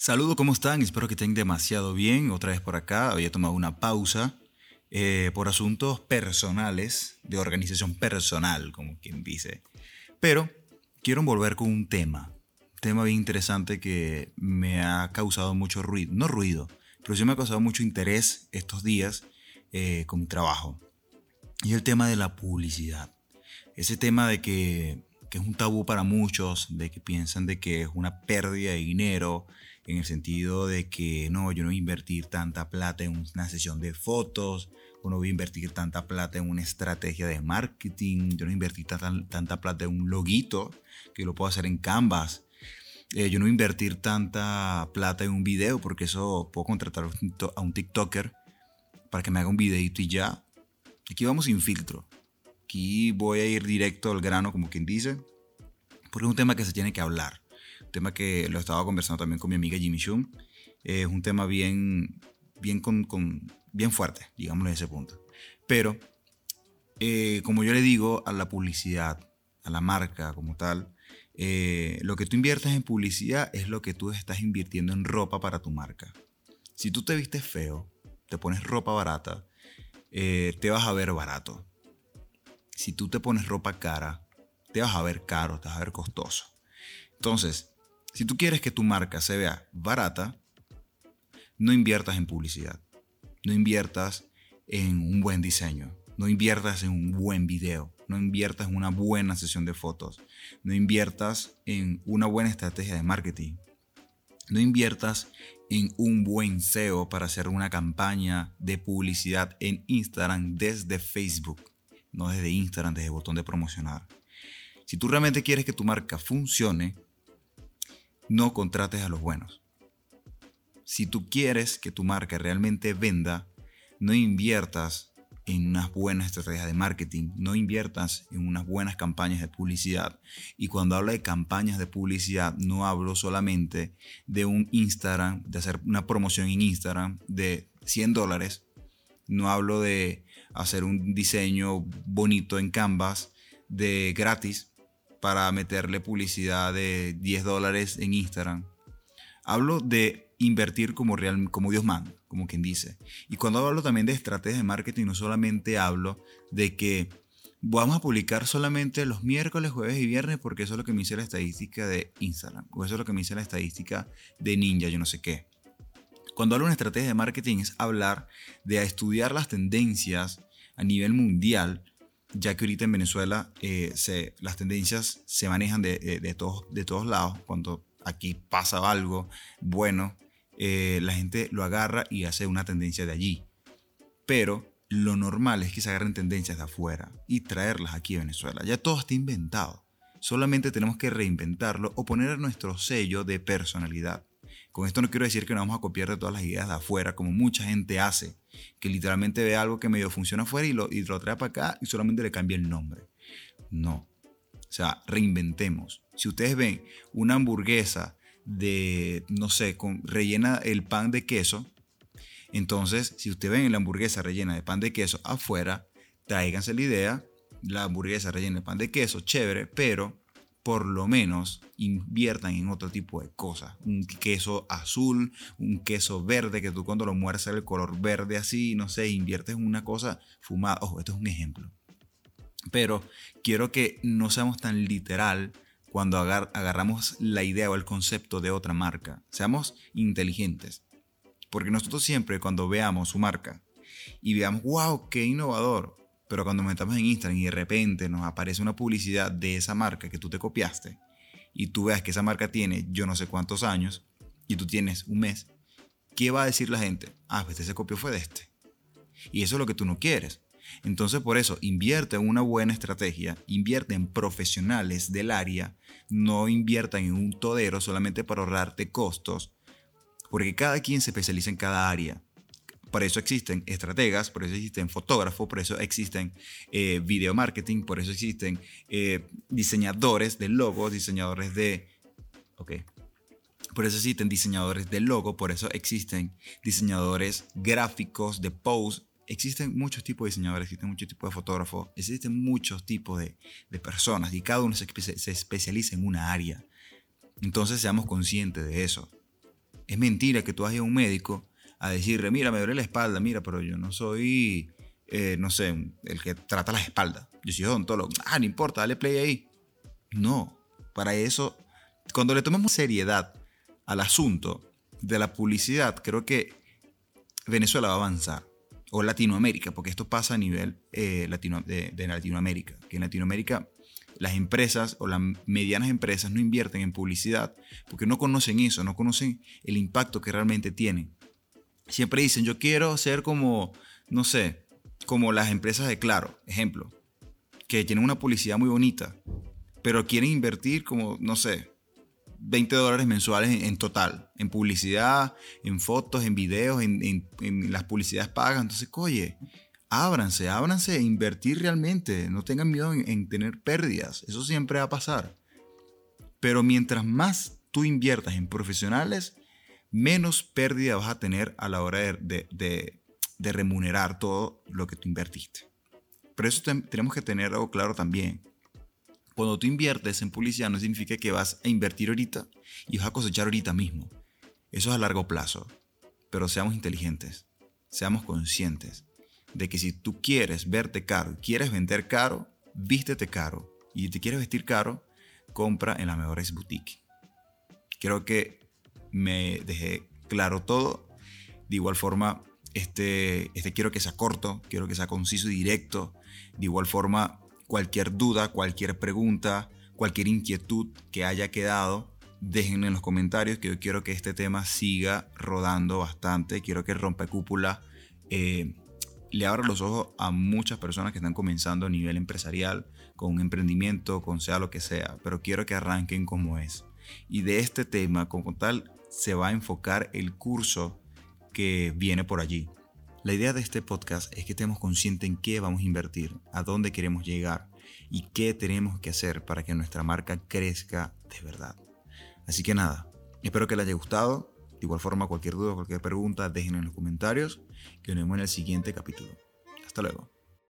Saludos, ¿cómo están? Espero que estén demasiado bien. Otra vez por acá, había tomado una pausa eh, por asuntos personales, de organización personal, como quien dice. Pero quiero volver con un tema, un tema bien interesante que me ha causado mucho ruido, no ruido, pero sí me ha causado mucho interés estos días eh, con mi trabajo. Y el tema de la publicidad. Ese tema de que, que es un tabú para muchos, de que piensan de que es una pérdida de dinero, en el sentido de que no, yo no voy a invertir tanta plata en una sesión de fotos, o no voy a invertir tanta plata en una estrategia de marketing, yo no voy a invertir tanta plata en un loguito que lo puedo hacer en Canvas. Eh, yo no voy a invertir tanta plata en un video porque eso puedo contratar a un TikToker para que me haga un videito y ya. Aquí vamos sin filtro. Aquí voy a ir directo al grano, como quien dice, porque es un tema que se tiene que hablar tema que lo estaba conversando también con mi amiga Jimmy Shum. es un tema bien, bien, con, bien fuerte, digámoslo en ese punto. Pero, eh, como yo le digo a la publicidad, a la marca como tal, eh, lo que tú inviertes en publicidad es lo que tú estás invirtiendo en ropa para tu marca. Si tú te vistes feo, te pones ropa barata, eh, te vas a ver barato. Si tú te pones ropa cara, te vas a ver caro, te vas a ver costoso. Entonces, si tú quieres que tu marca se vea barata, no inviertas en publicidad. No inviertas en un buen diseño. No inviertas en un buen video. No inviertas en una buena sesión de fotos. No inviertas en una buena estrategia de marketing. No inviertas en un buen SEO para hacer una campaña de publicidad en Instagram desde Facebook. No desde Instagram, desde el botón de promocionar. Si tú realmente quieres que tu marca funcione, no contrates a los buenos. Si tú quieres que tu marca realmente venda, no inviertas en unas buenas estrategias de marketing, no inviertas en unas buenas campañas de publicidad. Y cuando hablo de campañas de publicidad, no hablo solamente de un Instagram, de hacer una promoción en Instagram de 100 dólares. No hablo de hacer un diseño bonito en Canvas de gratis para meterle publicidad de 10 dólares en Instagram. Hablo de invertir como, real, como Dios manda, como quien dice. Y cuando hablo también de estrategias de marketing, no solamente hablo de que vamos a publicar solamente los miércoles, jueves y viernes porque eso es lo que me dice la estadística de Instagram, o eso es lo que me dice la estadística de Ninja, yo no sé qué. Cuando hablo de una estrategia de marketing es hablar de estudiar las tendencias a nivel mundial ya que ahorita en Venezuela eh, se, las tendencias se manejan de, eh, de, todos, de todos lados. Cuando aquí pasa algo bueno, eh, la gente lo agarra y hace una tendencia de allí. Pero lo normal es que se agarren tendencias de afuera y traerlas aquí a Venezuela. Ya todo está inventado. Solamente tenemos que reinventarlo o poner nuestro sello de personalidad. Con esto no quiero decir que nos vamos a copiar de todas las ideas de afuera, como mucha gente hace, que literalmente ve algo que medio funciona afuera y lo, y lo trae para acá y solamente le cambia el nombre. No. O sea, reinventemos. Si ustedes ven una hamburguesa de, no sé, rellena el pan de queso, entonces, si ustedes ven la hamburguesa rellena de pan de queso afuera, tráiganse la idea, la hamburguesa rellena de pan de queso, chévere, pero por lo menos inviertan en otro tipo de cosas. Un queso azul, un queso verde, que tú cuando lo mueres el color verde así, no sé, inviertes en una cosa fumada. Ojo, esto es un ejemplo. Pero quiero que no seamos tan literal cuando agarramos la idea o el concepto de otra marca. Seamos inteligentes. Porque nosotros siempre cuando veamos su marca y veamos, wow, qué innovador, pero cuando metamos en Instagram y de repente nos aparece una publicidad de esa marca que tú te copiaste y tú veas que esa marca tiene yo no sé cuántos años y tú tienes un mes, ¿qué va a decir la gente? Ah, pues ese copio fue de este. Y eso es lo que tú no quieres. Entonces por eso invierte en una buena estrategia, invierte en profesionales del área, no invierta en un todero solamente para ahorrarte costos, porque cada quien se especializa en cada área. Por eso existen estrategas, por eso existen fotógrafos, por eso existen eh, video marketing, por eso existen eh, diseñadores de logos, diseñadores de... Ok. Por eso existen diseñadores de logo, por eso existen diseñadores gráficos de post. Existen muchos tipos de diseñadores, existen muchos tipos de fotógrafos, existen muchos tipos de, personas y cada uno se, se especializa en una área. Entonces seamos conscientes de eso. Es mentira que tú vayas a un médico a decirle, mira, me duele la espalda, mira, pero yo no soy, eh, no sé, el que trata la espalda. Yo soy odontólogo. Ah, no importa, dale play ahí. No, para eso, cuando le tomemos seriedad al asunto de la publicidad, creo que Venezuela va a avanzar. O Latinoamérica, porque esto pasa a nivel eh, latino, de, de Latinoamérica. Que en Latinoamérica las empresas o las medianas empresas no invierten en publicidad porque no conocen eso, no conocen el impacto que realmente tienen. Siempre dicen, yo quiero ser como, no sé, como las empresas de Claro, ejemplo, que tienen una publicidad muy bonita, pero quieren invertir como, no sé, 20 dólares mensuales en, total, en publicidad, en fotos, en videos, en, las publicidades pagas. Entonces, oye, ábranse, ábranse a invertir realmente, no tengan miedo en, tener pérdidas, eso siempre va a pasar. Pero mientras más tú inviertas en profesionales, menos pérdida vas a tener a la hora de, de remunerar todo lo que tú invertiste. Pero eso tenemos que tener algo claro también. Cuando tú inviertes en publicidad no significa que vas a invertir ahorita y vas a cosechar ahorita mismo. Eso es a largo plazo. Pero seamos inteligentes, seamos conscientes de que si tú quieres verte caro, quieres vender caro, vístete caro. Y si te quieres vestir caro, compra en las mejores boutiques. Creo que me dejé claro todo. De igual forma, este, este quiero que sea corto, quiero que sea conciso y directo. De igual forma, cualquier duda, cualquier pregunta, cualquier inquietud que haya quedado, déjenme en los comentarios que yo quiero que este tema siga rodando bastante. Quiero que Rompecúpula eh, le abra los ojos a muchas personas que están comenzando a nivel empresarial, con un emprendimiento, con sea lo que sea, pero quiero que arranquen como es. Y de este tema, como tal, se va a enfocar el curso que viene por allí. La idea de este podcast es que estemos conscientes en qué vamos a invertir, a dónde queremos llegar y qué tenemos que hacer para que nuestra marca crezca de verdad. Así que nada, espero que les haya gustado. De igual forma, cualquier duda, cualquier pregunta, déjenla en los comentarios, que nos vemos en el siguiente capítulo. Hasta luego.